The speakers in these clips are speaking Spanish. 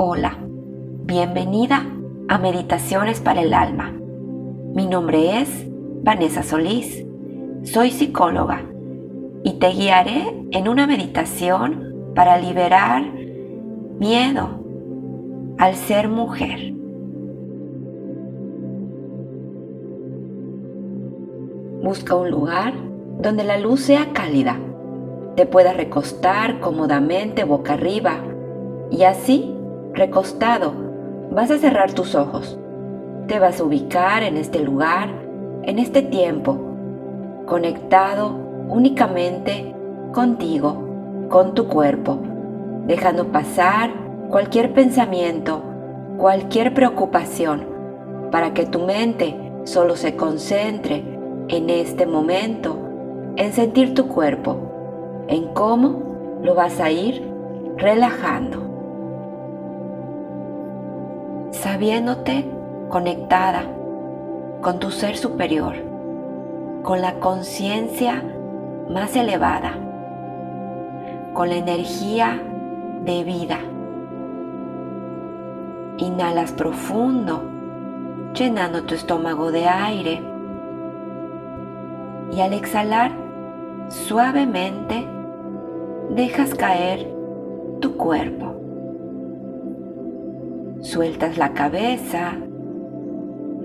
Hola, bienvenida a Meditaciones para el Alma. Mi nombre es Vanessa Solís, soy psicóloga y te guiaré en una meditación para liberar miedo al ser mujer. Busca un lugar donde la luz sea cálida. Te puedas recostar cómodamente boca arriba y así, recostado, vas a cerrar tus ojos. Te vas a ubicar en este lugar, en este tiempo, conectado únicamente contigo, con tu cuerpo, dejando pasar cualquier pensamiento, cualquier preocupación, para que tu mente solo se concentre en este momento, en sentir tu cuerpo, en cómo lo vas a ir relajando sabiéndote conectada con tu ser superior, con la conciencia más elevada, con la energía de vida. Inhalas profundo, llenando tu estómago de aire. Y al exhalar, suavemente dejas caer tu cuerpo. Sueltas la cabeza,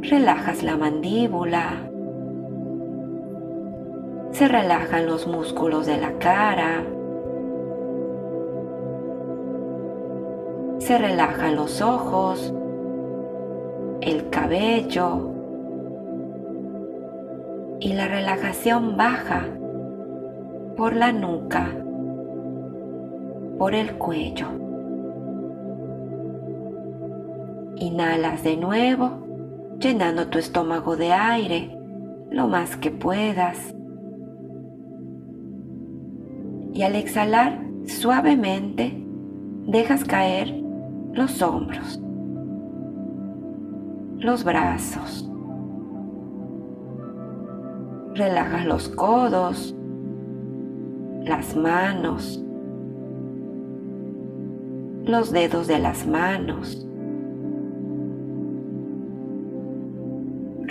relajas la mandíbula, se relajan los músculos de la cara, se relajan los ojos, el cabello. Y la relajación baja por la nuca, por el cuello. Inhalas de nuevo, llenando tu estómago de aire lo más que puedas. Y al exhalar suavemente, dejas caer los hombros, los brazos. Relajas los codos, las manos, los dedos de las manos.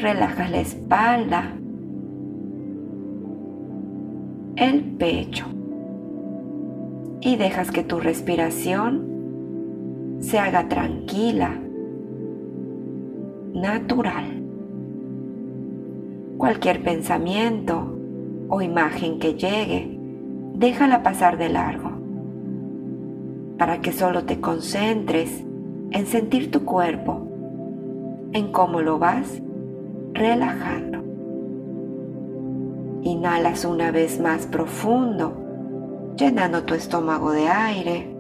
Relajas la espalda, el pecho y dejas que tu respiración se haga tranquila, natural. Cualquier pensamiento o imagen que llegue, déjala pasar de largo para que solo te concentres en sentir tu cuerpo, en cómo lo vas relajando. Inhalas una vez más profundo, llenando tu estómago de aire.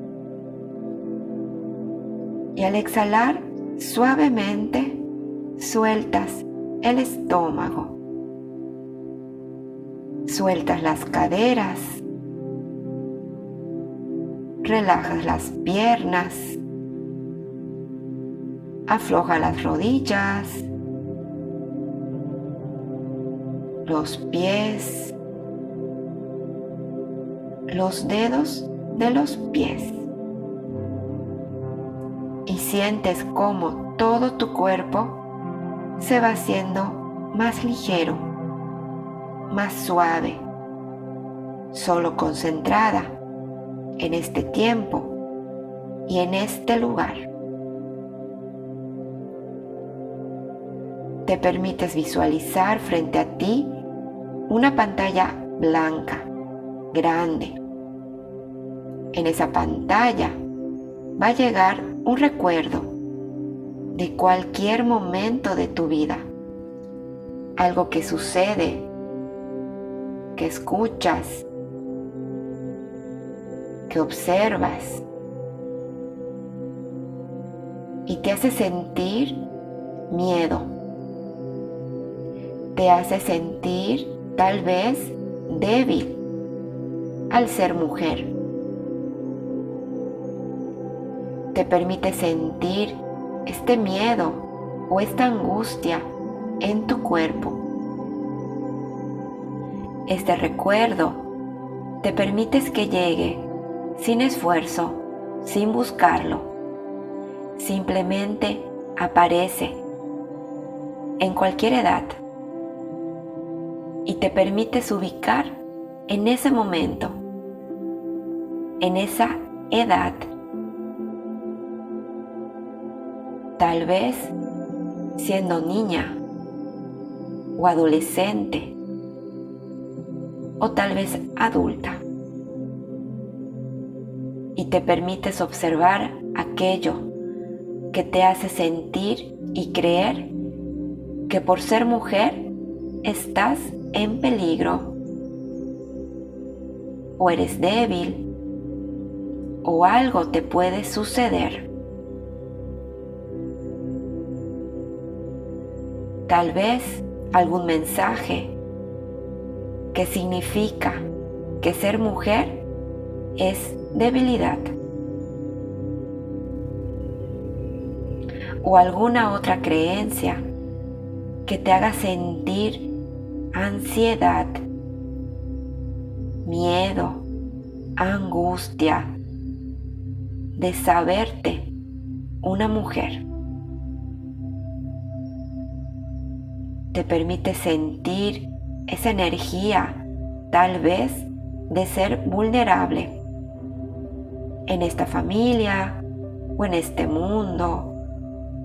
Y al exhalar suavemente, sueltas el estómago. Sueltas las caderas. Relajas las piernas. Afloja las rodillas los pies, los dedos de los pies. Y sientes como todo tu cuerpo se va haciendo más ligero, más suave, solo concentrada en este tiempo y en este lugar. Te permites visualizar frente a ti una pantalla blanca, grande. En esa pantalla va a llegar un recuerdo de cualquier momento de tu vida. Algo que sucede, que escuchas, que observas y te hace sentir miedo. Te hace sentir tal vez débil al ser mujer. Te permite sentir este miedo o esta angustia en tu cuerpo. Este recuerdo te permites que llegue sin esfuerzo, sin buscarlo, simplemente aparece en cualquier edad y te permites ubicar en ese momento, en esa edad. Tal vez siendo niña o adolescente o tal vez adulta. Y te permites observar aquello que te hace sentir y creer que por ser mujer estás en peligro o eres débil o algo te puede suceder. Tal vez algún mensaje que significa que ser mujer es debilidad. O alguna otra creencia que te haga sentir ansiedad, miedo, angustia de saberte una mujer. Te permite sentir esa energía tal vez de ser vulnerable en esta familia o en este mundo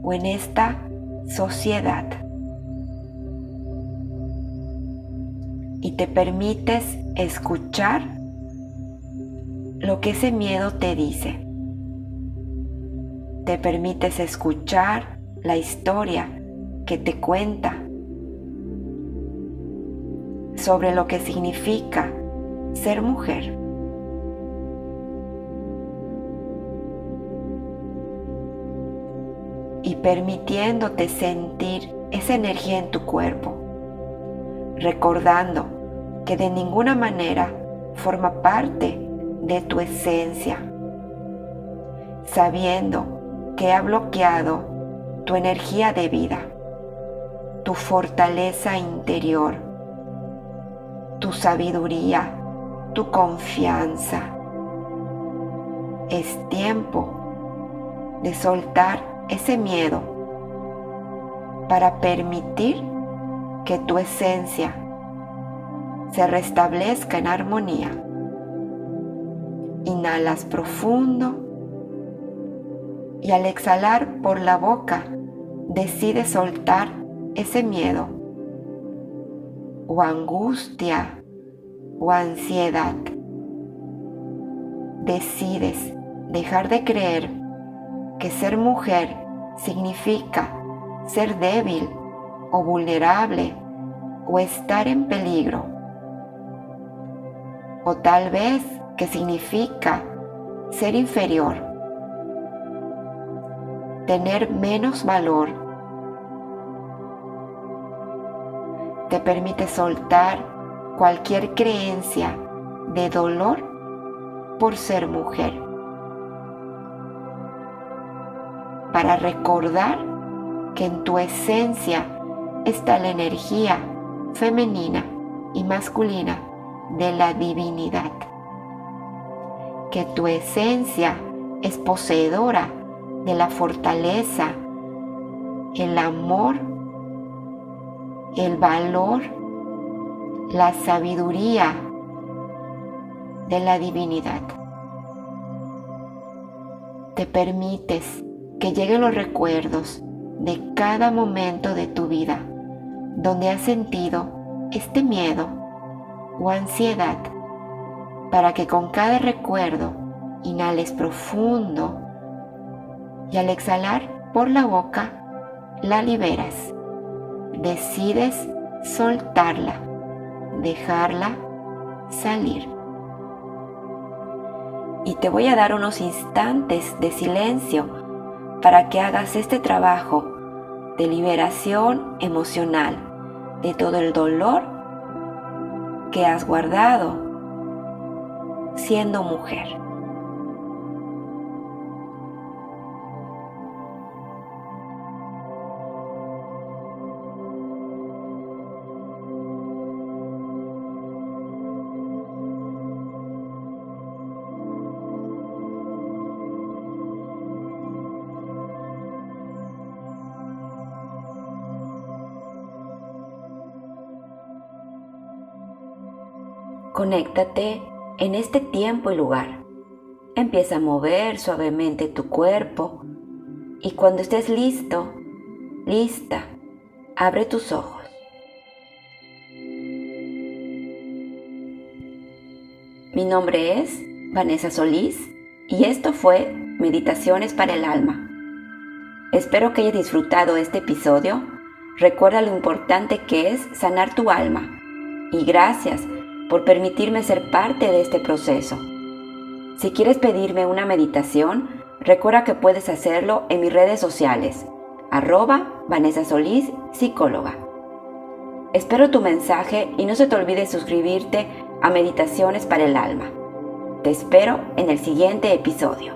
o en esta sociedad. Y te permites escuchar lo que ese miedo te dice. Te permites escuchar la historia que te cuenta sobre lo que significa ser mujer. Y permitiéndote sentir esa energía en tu cuerpo, recordando que de ninguna manera forma parte de tu esencia, sabiendo que ha bloqueado tu energía de vida, tu fortaleza interior, tu sabiduría, tu confianza. Es tiempo de soltar ese miedo para permitir que tu esencia se restablezca en armonía. Inhalas profundo y al exhalar por la boca decides soltar ese miedo o angustia o ansiedad. Decides dejar de creer que ser mujer significa ser débil o vulnerable o estar en peligro o tal vez que significa ser inferior, tener menos valor. Te permite soltar cualquier creencia de dolor por ser mujer. Para recordar que en tu esencia está la energía femenina y masculina de la divinidad, que tu esencia es poseedora de la fortaleza, el amor, el valor, la sabiduría de la divinidad. Te permites que lleguen los recuerdos de cada momento de tu vida donde has sentido este miedo o ansiedad para que con cada recuerdo inhales profundo y al exhalar por la boca la liberas. Decides soltarla, dejarla salir. Y te voy a dar unos instantes de silencio para que hagas este trabajo de liberación emocional de todo el dolor que has guardado siendo mujer. Conéctate en este tiempo y lugar. Empieza a mover suavemente tu cuerpo y cuando estés listo, lista, abre tus ojos. Mi nombre es Vanessa Solís y esto fue Meditaciones para el Alma. Espero que hayas disfrutado este episodio. Recuerda lo importante que es sanar tu alma y gracias por permitirme ser parte de este proceso. Si quieres pedirme una meditación, recuerda que puedes hacerlo en mis redes sociales, arroba Vanessa Solís, psicóloga. Espero tu mensaje y no se te olvide suscribirte a Meditaciones para el Alma. Te espero en el siguiente episodio.